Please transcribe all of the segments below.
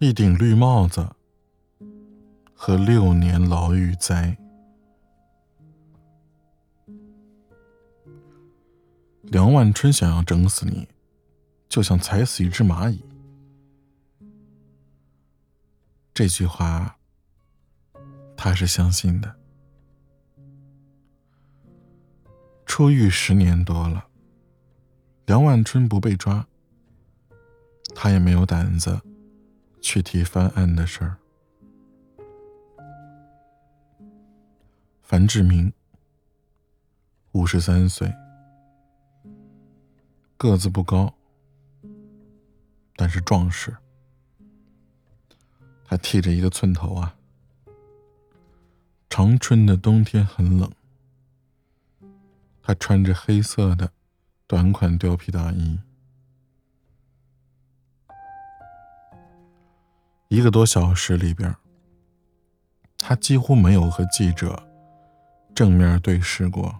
一顶绿帽子和六年牢狱灾。梁万春想要整死你，就像踩死一只蚂蚁。这句话，他是相信的。出狱十年多了，梁万春不被抓，他也没有胆子。去提翻案的事儿。樊志明，五十三岁，个子不高，但是壮实。他剃着一个寸头啊。长春的冬天很冷，他穿着黑色的短款貂皮大衣。一个多小时里边，他几乎没有和记者正面对视过。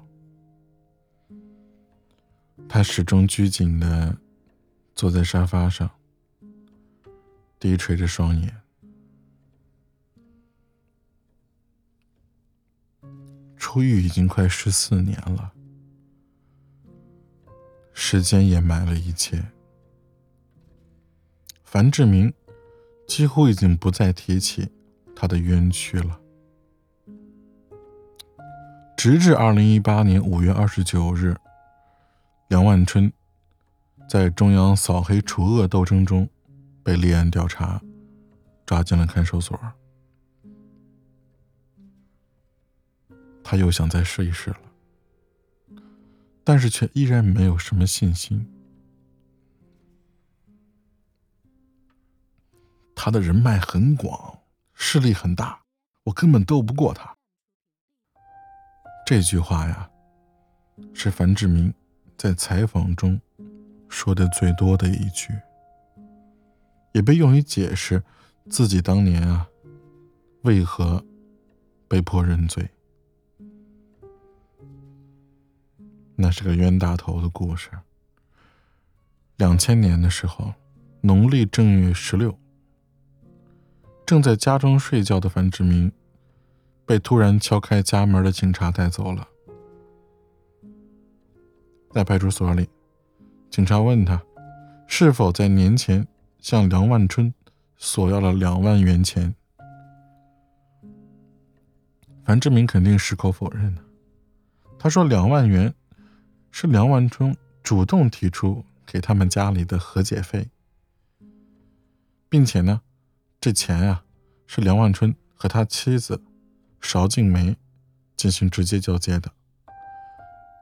他始终拘谨的坐在沙发上，低垂着双眼。出狱已经快十四年了，时间掩埋了一切。樊志明。几乎已经不再提起他的冤屈了。直至二零一八年五月二十九日，梁万春在中央扫黑除恶斗争中被立案调查，抓进了看守所。他又想再试一试了，但是却依然没有什么信心。他的人脉很广，势力很大，我根本斗不过他。这句话呀，是樊志明在采访中说的最多的一句，也被用于解释自己当年啊为何被迫认罪。那是个冤大头的故事。两千年的时候，农历正月十六。正在家中睡觉的樊志明，被突然敲开家门的警察带走了。在派出所里，警察问他，是否在年前向梁万春索要了两万元钱。樊志明肯定矢口否认他说两万元是梁万春主动提出给他们家里的和解费，并且呢。这钱呀，是梁万春和他妻子邵静梅进行直接交接的。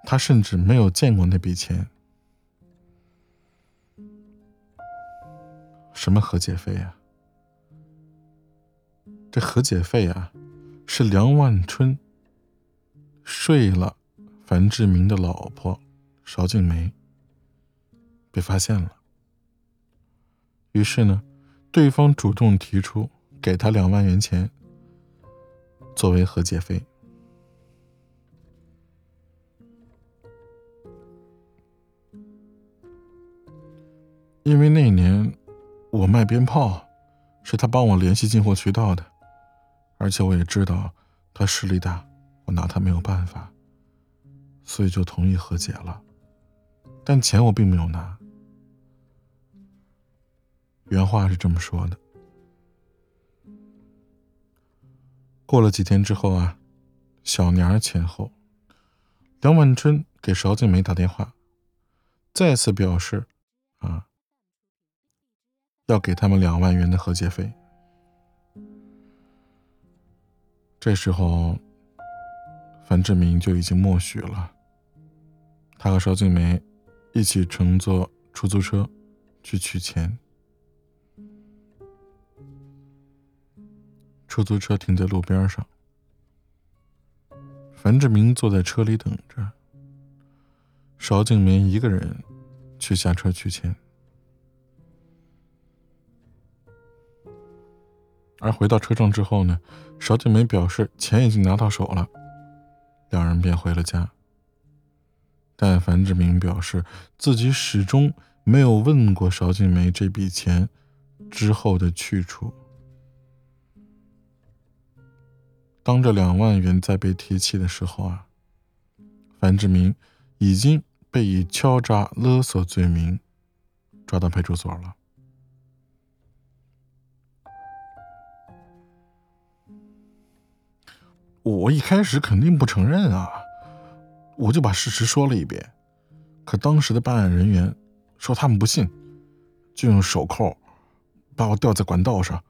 他甚至没有见过那笔钱。什么和解费呀？这和解费啊，是梁万春睡了樊志明的老婆邵静梅，被发现了。于是呢。对方主动提出给他两万元钱作为和解费，因为那年我卖鞭炮，是他帮我联系进货渠道的，而且我也知道他势力大，我拿他没有办法，所以就同意和解了，但钱我并没有拿。原话是这么说的。过了几天之后啊，小年前后，梁万春给邵静梅打电话，再次表示啊，要给他们两万元的和解费。这时候，樊志明就已经默许了。他和邵静梅一起乘坐出租车去取钱。出租车停在路边上，樊志明坐在车里等着。邵静梅一个人去下车取钱，而回到车上之后呢，邵静梅表示钱已经拿到手了，两人便回了家。但樊志明表示自己始终没有问过邵静梅这笔钱之后的去处。当这两万元再被提起的时候啊，樊志明已经被以敲诈勒索罪名抓到派出所了。我一开始肯定不承认啊，我就把事实说了一遍。可当时的办案人员说他们不信，就用手铐把我吊在管道上，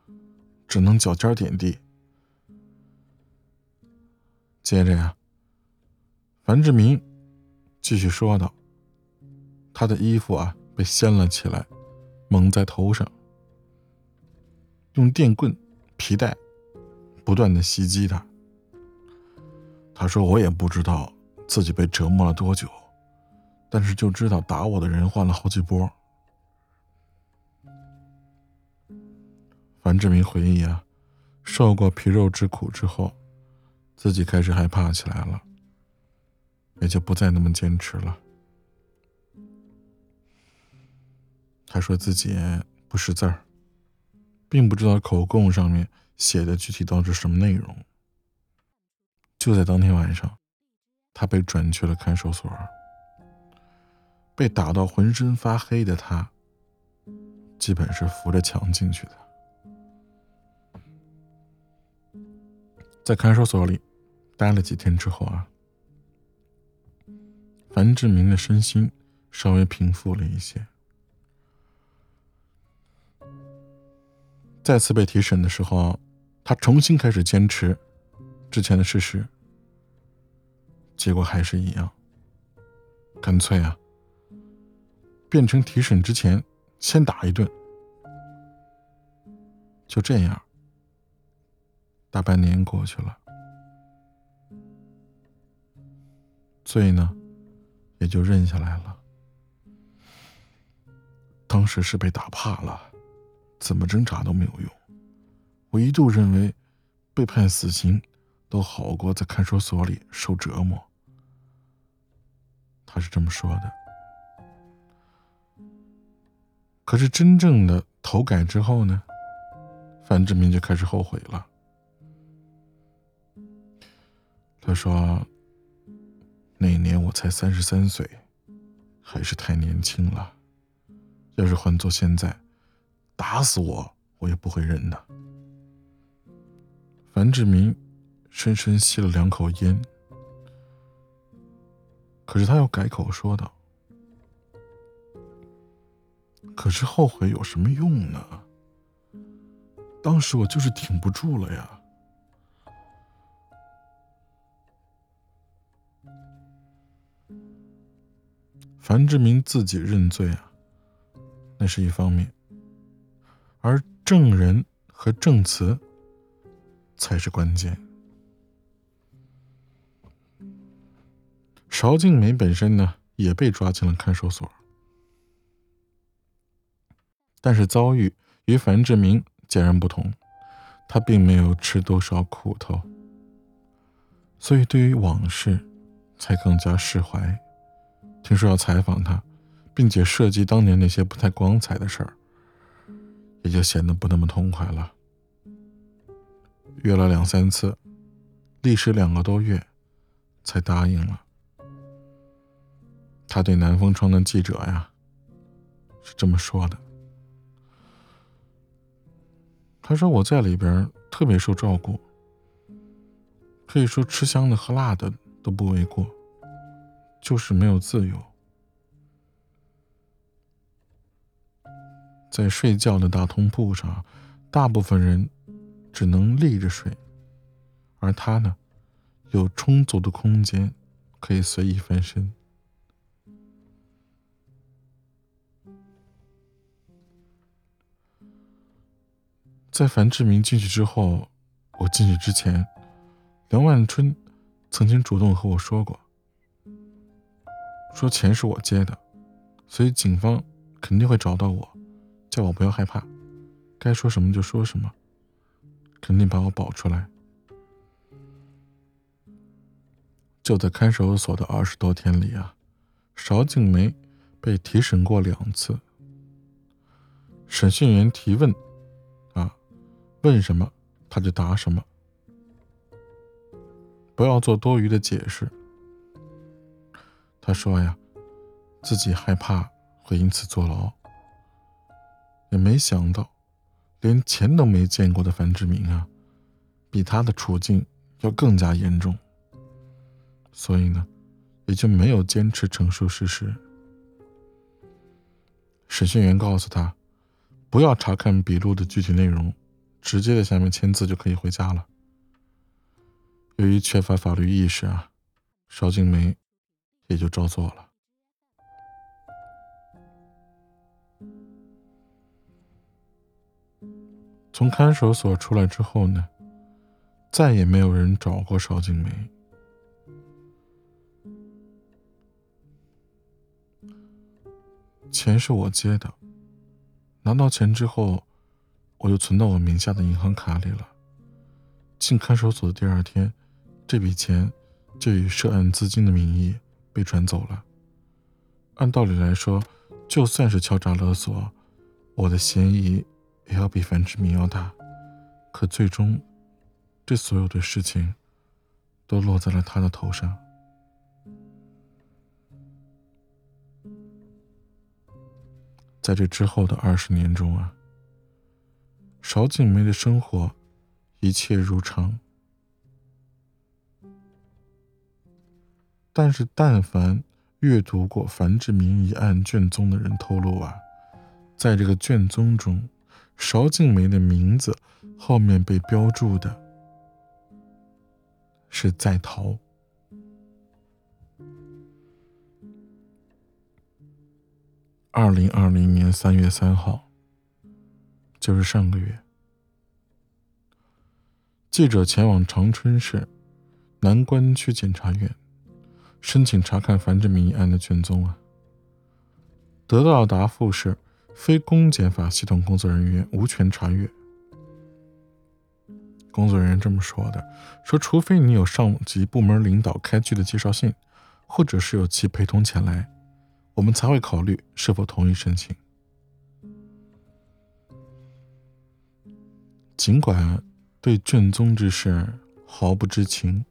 只能脚尖点地。接着呀，樊志明继续说道：“他的衣服啊被掀了起来，蒙在头上，用电棍、皮带不断的袭击他。”他说：“我也不知道自己被折磨了多久，但是就知道打我的人换了好几波。”樊志明回忆啊，受过皮肉之苦之后，自己开始害怕起来了，也就不再那么坚持了。他说自己不识字儿，并不知道口供上面写的具体到底什么内容。就在当天晚上，他被转去了看守所。被打到浑身发黑的他，基本是扶着墙进去的。在看守所里待了几天之后啊，樊志明的身心稍微平复了一些。再次被提审的时候，他重新开始坚持之前的事实。结果还是一样。干脆啊，变成提审之前先打一顿。就这样，大半年过去了，罪呢也就认下来了。当时是被打怕了，怎么挣扎都没有用。我一度认为被判死刑。都好过在看守所里受折磨。他是这么说的。可是真正的投改之后呢，范志明就开始后悔了。他说：“那年我才三十三岁，还是太年轻了。要是换做现在，打死我我也不会认的。”樊志明。深深吸了两口烟，可是他又改口说道：“可是后悔有什么用呢？当时我就是挺不住了呀。”樊志明自己认罪啊，那是一方面，而证人和证词才是关键。邵静梅本身呢也被抓进了看守所，但是遭遇与樊志明截然不同，他并没有吃多少苦头，所以对于往事才更加释怀。听说要采访他，并且涉及当年那些不太光彩的事儿，也就显得不那么痛快了。约了两三次，历时两个多月，才答应了。他对南风窗的记者呀，是这么说的。他说：“我在里边特别受照顾，可以说吃香的喝辣的都不为过，就是没有自由。在睡觉的大通铺上，大部分人只能立着睡，而他呢，有充足的空间，可以随意翻身。”在樊志明进去之后，我进去之前，梁万春曾经主动和我说过，说钱是我借的，所以警方肯定会找到我，叫我不要害怕，该说什么就说什么，肯定把我保出来。就在看守所的二十多天里啊，邵静梅被提审过两次，审讯员提问。啊问什么他就答什么，不要做多余的解释。他说呀，自己害怕会因此坐牢，也没想到，连钱都没见过的樊志明啊，比他的处境要更加严重，所以呢，也就没有坚持陈述事实。审讯员告诉他，不要查看笔录的具体内容，直接在下面签字就可以回家了。由于缺乏法律意识啊，邵静梅。也就照做了。从看守所出来之后呢，再也没有人找过邵静梅。钱是我借的，拿到钱之后，我就存到我名下的银行卡里了。进看守所的第二天，这笔钱就以涉案资金的名义。被转走了。按道理来说，就算是敲诈勒索，我的嫌疑也要比樊志明要大。可最终，这所有的事情都落在了他的头上。在这之后的二十年中啊，邵景梅的生活一切如常。但是，但凡阅读过樊志明一案卷宗的人透露啊，在这个卷宗中，邵静梅的名字后面被标注的是在逃。二零二零年三月三号，就是上个月，记者前往长春市南关区检察院。申请查看樊志明一案的卷宗啊，得到的答复是：非公检法系统工作人员无权查阅。工作人员这么说的，说除非你有上级部门领导开具的介绍信，或者是有其陪同前来，我们才会考虑是否同意申请。尽管对卷宗之事毫不知情。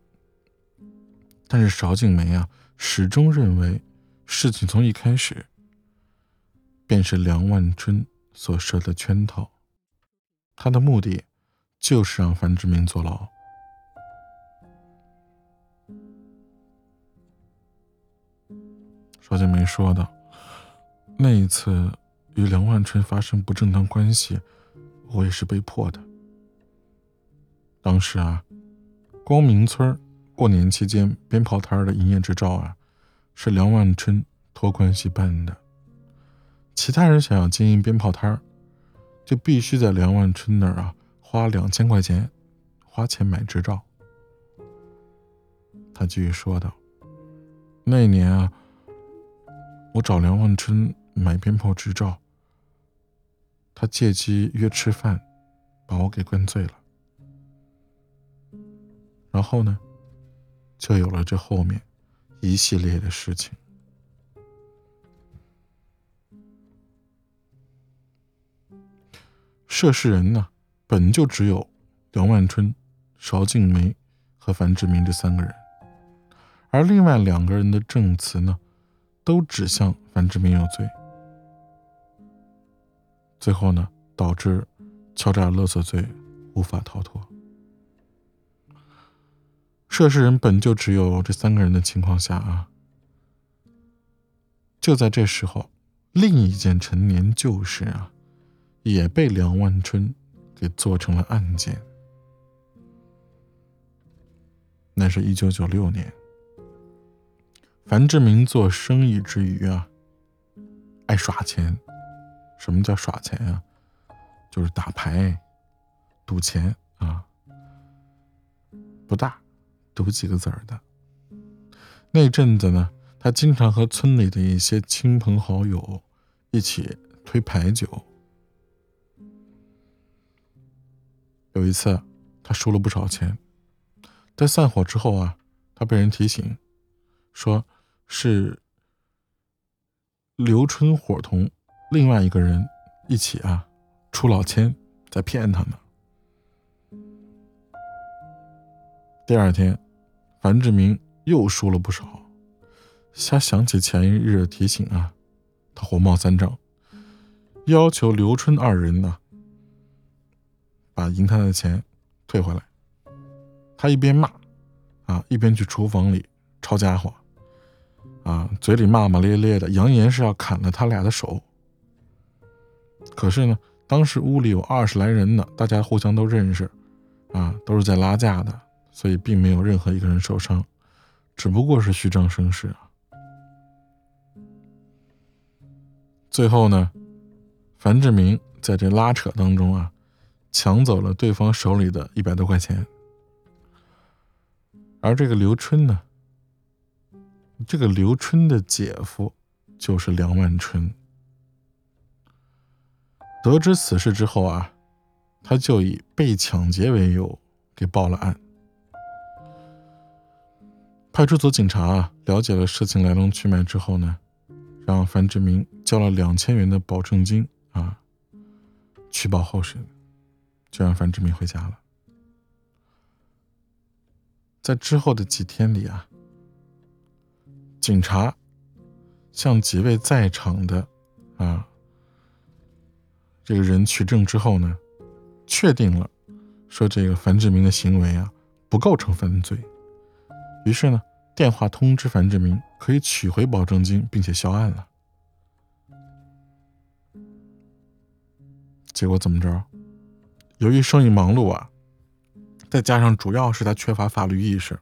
但是邵静梅啊，始终认为事情从一开始便是梁万春所设的圈套，他的目的就是让樊志明坐牢。邵静梅说道：“那一次与梁万春发生不正当关系，我也是被迫的。当时啊，光明村。”过年期间，鞭炮摊的营业执照啊，是梁万春托关系办的。其他人想要经营鞭炮摊就必须在梁万春那儿啊花两千块钱，花钱买执照。他继续说道：“那年啊，我找梁万春买鞭炮执照，他借机约吃饭，把我给灌醉了。然后呢？”就有了这后面一系列的事情。涉事人呢，本就只有梁万春、邵静梅和樊志明这三个人，而另外两个人的证词呢，都指向樊志明有罪。最后呢，导致敲诈勒索罪无法逃脱。涉事人本就只有这三个人的情况下啊，就在这时候，另一件陈年旧事啊，也被梁万春给做成了案件。那是一九九六年，樊志明做生意之余啊，爱耍钱。什么叫耍钱啊？就是打牌、赌钱啊，不大。读几个字儿的。那阵子呢，他经常和村里的一些亲朋好友一起推牌九。有一次，他输了不少钱，在散伙之后啊，他被人提醒，说是刘春伙同另外一个人一起啊出老千，在骗他呢。第二天，樊志明又输了不少。瞎想起前一日的提醒啊，他火冒三丈，要求刘春二人呢，把赢他的钱退回来。他一边骂，啊，一边去厨房里抄家伙，啊，嘴里骂骂咧咧的，扬言是要砍了他俩的手。可是呢，当时屋里有二十来人呢，大家互相都认识，啊，都是在拉架的，所以并没有任何一个人受伤，只不过是虚张声势啊。最后呢，樊志明在这拉扯当中啊，抢走了对方手里的一百多块钱。而这个刘春呢，这个刘春的姐夫就是梁万春。得知此事之后啊，他就以被抢劫为由给报了案。派出所警察啊，了解了事情来龙去脉之后呢，让樊志明交了两千元的保证金啊，取保候审，就让樊志明回家了。在之后的几天里啊，警察向几位在场的啊这个人取证之后呢，确定了说这个樊志明的行为啊不构成犯罪，于是呢电话通知樊志明可以取回保证金并且销案了。结果怎么着？由于生意忙碌啊。再加上主要是他缺乏法律意识，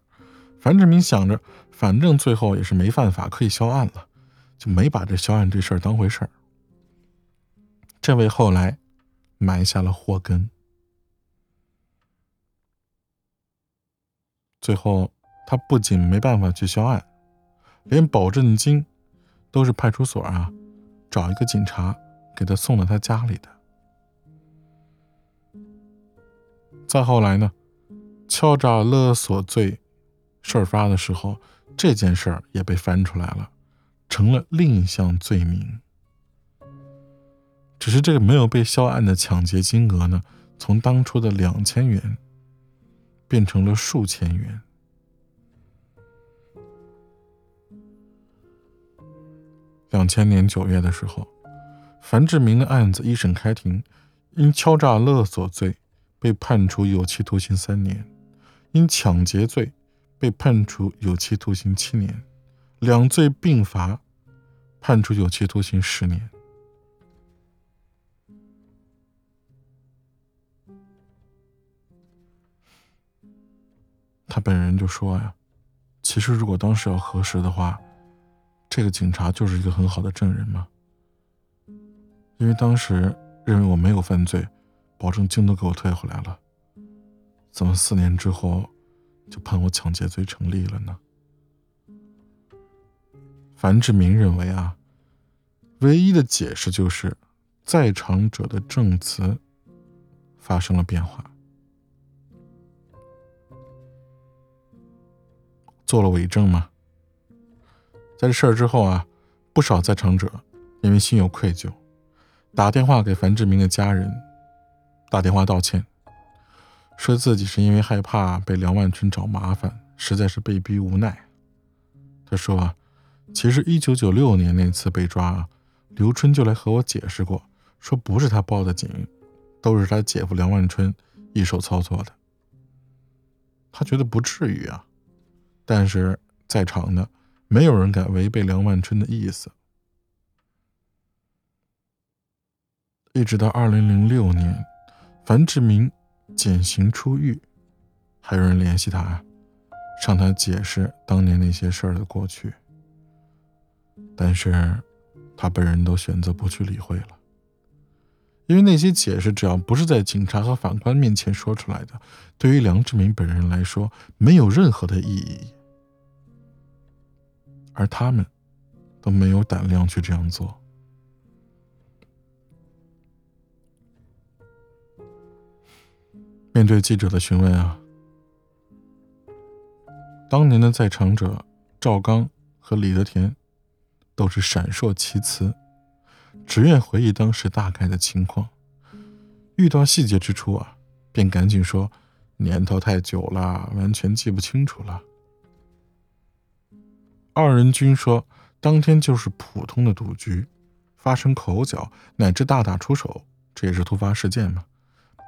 樊志明想着，反正最后也是没犯法，可以销案了，就没把这销案这事儿当回事儿。这为后来埋下了祸根。最后，他不仅没办法去销案，连保证金都是派出所啊找一个警察给他送到他家里的。再后来呢？敲诈勒索罪事发的时候，这件事儿也被翻出来了，成了另一项罪名。只是这个没有被销案的抢劫金额呢，从当初的两千元变成了数千元。两千年九月的时候，樊志明的案子一审开庭，因敲诈勒索罪被判处有期徒刑三年。因抢劫罪被判处有期徒刑七年，两罪并罚，判处有期徒刑十年。他本人就说呀：“其实如果当时要核实的话，这个警察就是一个很好的证人嘛，因为当时认为我没有犯罪，保证金都给我退回来了。”怎么四年之后就判我抢劫罪成立了呢？樊志明认为啊，唯一的解释就是在场者的证词发生了变化，做了伪证吗。在这事儿之后啊，不少在场者因为心有愧疚，打电话给樊志明的家人，打电话道歉。说自己是因为害怕被梁万春找麻烦，实在是被逼无奈。他说啊，其实一九九六年那次被抓啊，刘春就来和我解释过，说不是他报的警，都是他姐夫梁万春一手操作的。他觉得不至于啊，但是在场的没有人敢违背梁万春的意思。一直到二零零六年，樊志明。减刑出狱，还有人联系他，向他解释当年那些事儿的过去。但是，他本人都选择不去理会了，因为那些解释只要不是在警察和法官面前说出来的，对于梁志明本人来说没有任何的意义，而他们都没有胆量去这样做。面对记者的询问啊，当年的在场者赵刚和李德田都是闪烁其词，只愿回忆当时大概的情况。遇到细节之处啊，便赶紧说：“年头太久了，完全记不清楚了。二人均说，当天就是普通的赌局，发生口角乃至大打出手，这也是突发事件嘛，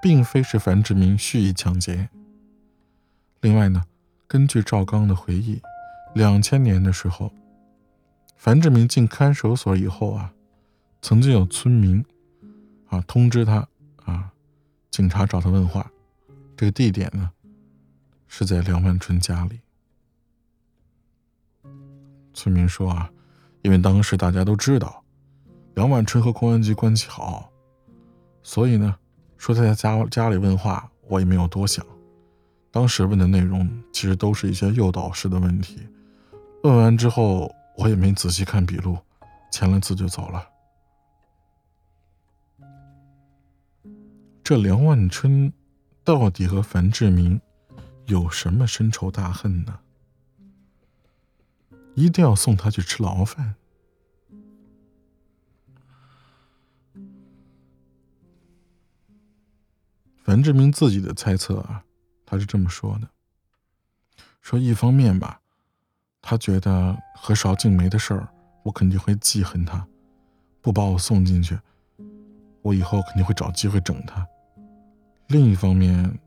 并非是樊志明蓄意抢劫。另外呢，根据赵刚的回忆，两千年的时候，樊志明进看守所以后啊，曾经有村民啊通知他啊，警察找他问话，这个地点呢是在梁万春家里。村民说啊，因为当时大家都知道梁万春和公安局关系好，所以呢，说他在家家里问话，我也没有多想。当时问的内容其实都是一些诱导式的问题，问完之后我也没仔细看笔录，签了字就走了。这梁万春到底和樊志明有什么深仇大恨呢？一定要送他去吃牢饭。樊志明自己的猜测啊，他是这么说的：说一方面吧，他觉得和邵静梅的事儿，我肯定会记恨他，不把我送进去，我以后肯定会找机会整他；另一方面，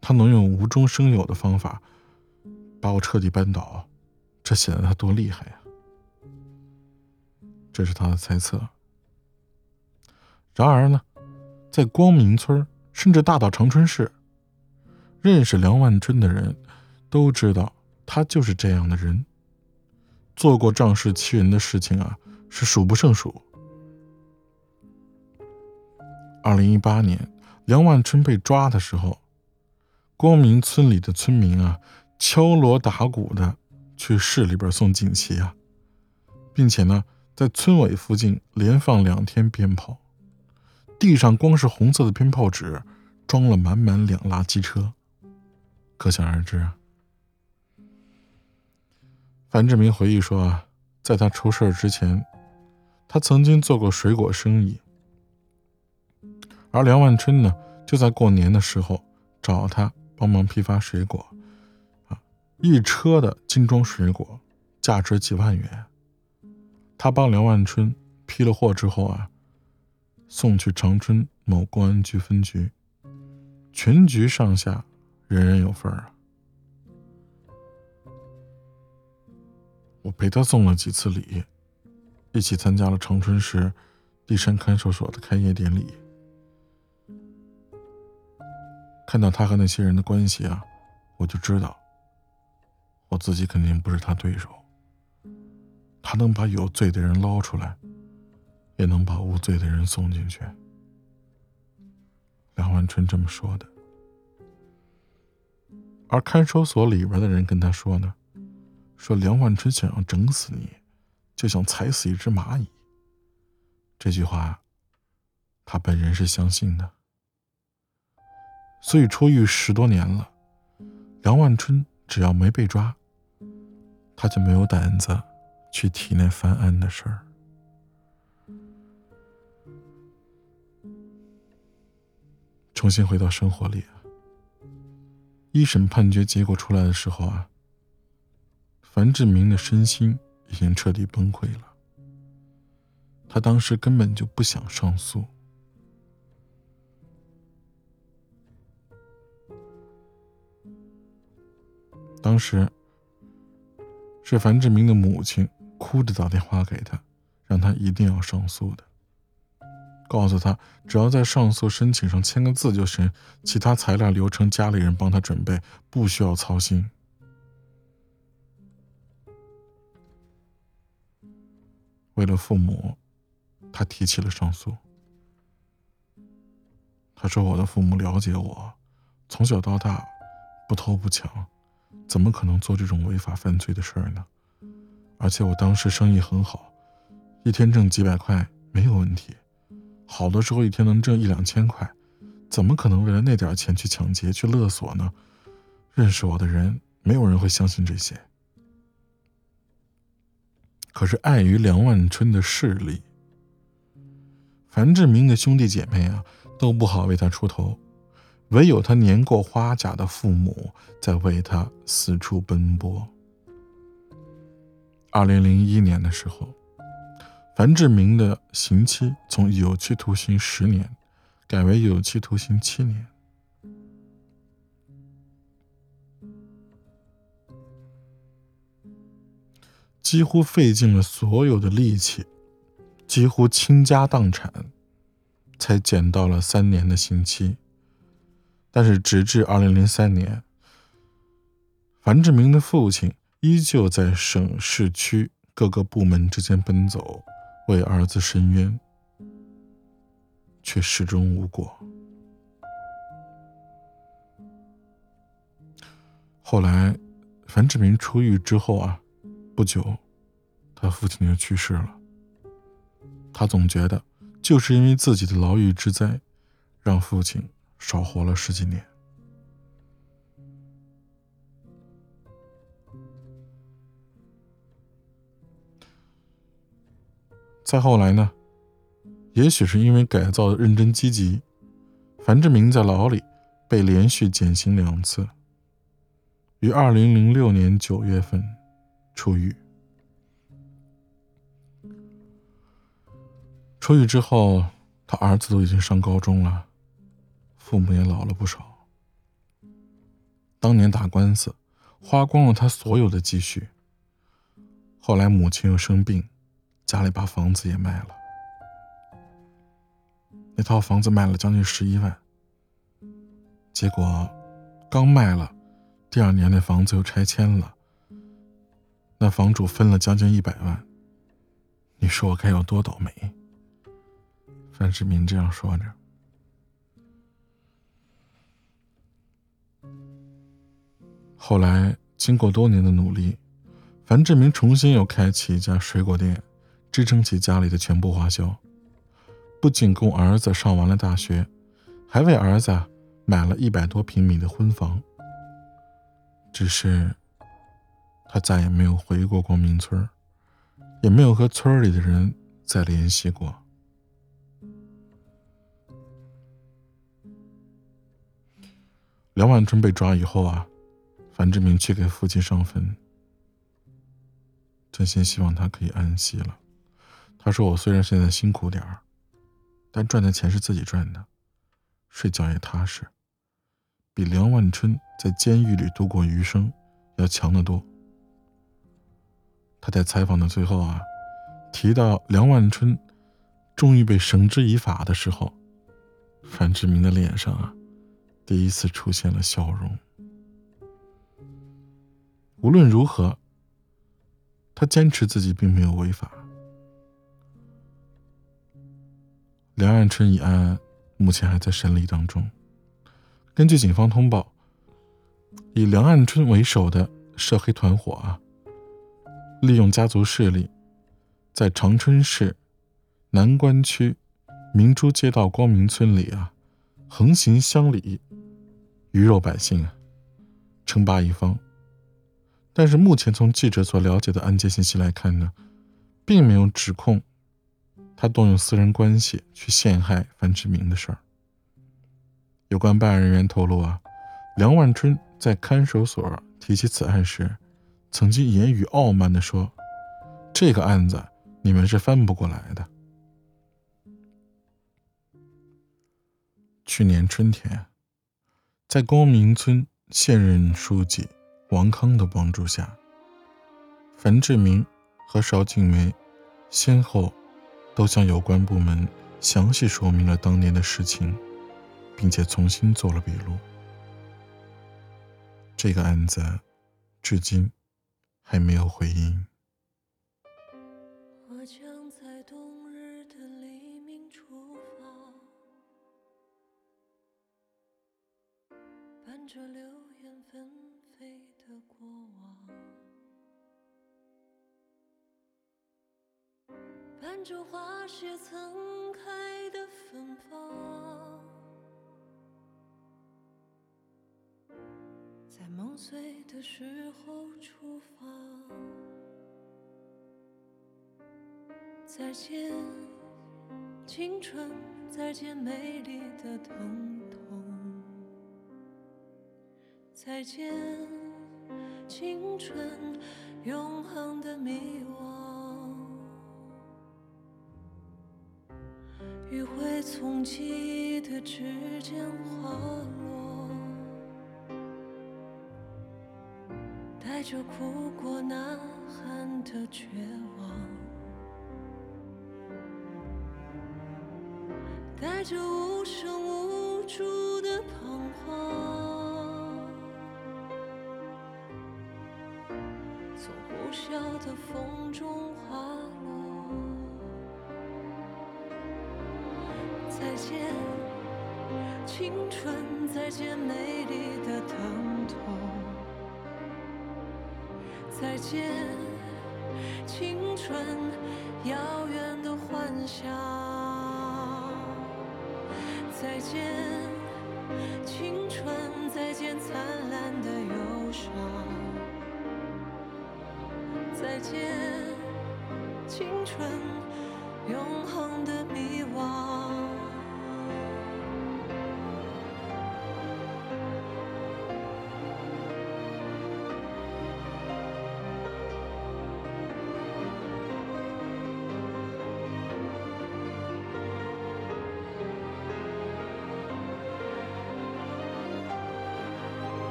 他能用无中生有的方法把我彻底扳倒。这显得他多厉害呀！这是他的猜测。然而呢，在光明村，甚至大到长春市，认识梁万春的人都知道他就是这样的人。做过仗势欺人的事情啊，是数不胜数。二零一八年，梁万春被抓的时候，光明村里的村民啊，敲锣打鼓的。去市里边送锦旗啊，并且呢，在村委附近连放两天鞭炮，地上光是红色的鞭炮纸，装了满满两拉机车，可想而知啊。樊志明回忆说啊，在他出事之前，他曾经做过水果生意，而梁万春呢，就在过年的时候找他帮忙批发水果。一车的精装水果，价值几万元。他帮梁万春批了货之后啊，送去长春某公安局分局，全局上下人人有份啊。我陪他送了几次礼，一起参加了长春市第山看守所的开业典礼。看到他和那些人的关系啊，我就知道。我自己肯定不是他对手。他能把有罪的人捞出来，也能把无罪的人送进去。梁万春这么说的。而看守所里边的人跟他说呢，说梁万春想要整死你，就像踩死一只蚂蚁。这句话，他本人是相信的。所以出狱十多年了，梁万春只要没被抓。他就没有胆子去提那翻案的事儿。重新回到生活里，一审判决结果出来的时候啊，樊志明的身心已经彻底崩溃了。他当时根本就不想上诉。当时。是樊志明的母亲哭着打电话给他，让他一定要上诉的，告诉他只要在上诉申请上签个字就行，其他材料流程家里人帮他准备，不需要操心。为了父母，他提起了上诉。他说：“我的父母了解我，从小到大不偷不抢。”怎么可能做这种违法犯罪的事儿呢？而且我当时生意很好，一天挣几百块没有问题，好的时候一天能挣一两千块，怎么可能为了那点钱去抢劫去勒索呢？认识我的人，没有人会相信这些。可是碍于梁万春的势力，樊志明的兄弟姐妹啊都不好为他出头，唯有他年过花甲的父母在为他四处奔波。二零零一年的时候，樊志明的刑期从有期徒刑十年改为有期徒刑七年。几乎费尽了所有的力气，几乎倾家荡产，才减到了三年的刑期。但是，直至二零零三年，樊志明的父亲依旧在省市区各个部门之间奔走，为儿子伸冤，却始终无果。后来，樊志明出狱之后啊。不久，他父亲就去世了。他总觉得，就是因为自己的牢狱之灾，让父亲少活了十几年。再后来呢？也许是因为改造认真积极，樊志明在牢里被连续减刑两次，于二零零六年九月份。出狱，出狱之后，他儿子都已经上高中了，父母也老了不少。当年打官司，花光了他所有的积蓄。后来母亲又生病，家里把房子也卖了，那套房子卖了将近十一万。结果，刚卖了，第二年那房子又拆迁了。那房主分了将近一百万，你说我该有多倒霉？范志明这样说着。后来经过多年的努力，樊志明重新又开启一家水果店，支撑起家里的全部花销。不仅供儿子上完了大学，还为儿子买了一百多平米的婚房。只是。他再也没有回过光明村，也没有和村里的人再联系过。梁万春被抓以后啊，樊志明去给父亲上坟，真心希望他可以安息了。他说：“我虽然现在辛苦点儿，但赚的钱是自己赚的，睡觉也踏实，比梁万春在监狱里度过余生要强得多。”他在采访的最后啊，提到梁万春终于被绳之以法的时候，樊志明的脸上啊，第一次出现了笑容。无论如何，他坚持自己并没有违法。梁岸春一案目前还在审理当中。根据警方通报，以梁岸春为首的涉黑团伙啊。利用家族势力，在长春市南关区明珠街道光明村里啊，横行乡里，鱼肉百姓，称霸一方。但是目前从记者所了解的案件信息来看呢，并没有指控他动用私人关系去陷害樊志明的事儿。有关办案人员透露啊，梁万春在看守所提起此案时。曾经言语傲慢地说：“这个案子你们是翻不过来的。”去年春天，在光明村现任书记王康的帮助下，樊志明和邵静梅先后都向有关部门详细说明了当年的事情，并且重新做了笔录。这个案子至今。还没有回音。我将在冬日的黎明出发，伴着流言纷飞的过往，伴着花谢曾开的芬芳。在梦碎的时候出发，再见青春，再见美丽的疼痛。再见，青春，永恒的迷惘。余晖从记忆的指尖滑落，带着哭过呐喊的绝望，带着无从呼啸的风中滑落。再见，青春，再见美丽的疼痛。再见，青春，遥远的幻想。再见，青春，再见灿烂的忧伤。再见，青春，永恒的迷惘。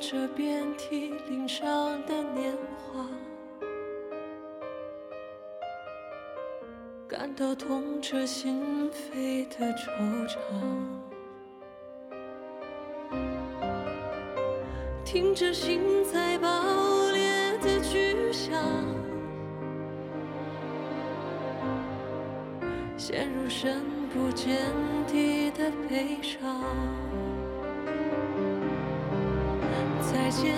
着遍体鳞伤的年华，感到痛彻心扉的惆怅，听着心在爆裂的巨响，陷入深不见底的悲伤。再见，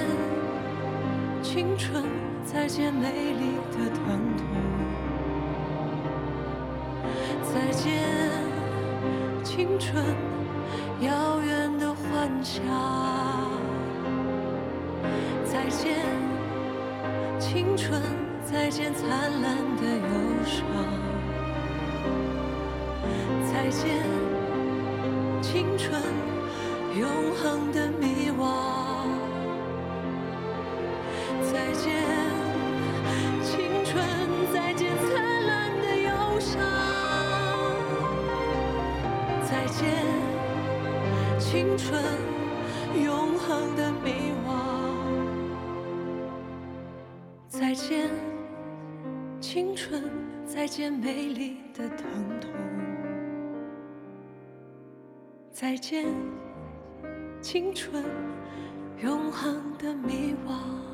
青春，再见美丽的疼痛。再见，青春，遥远的幻想。再见，青春，再见灿烂的忧伤。再见，青春，永恒的迷惘。青春，永恒的迷惘。再见，青春，再见美丽的疼痛。再见，青春，永恒的迷惘。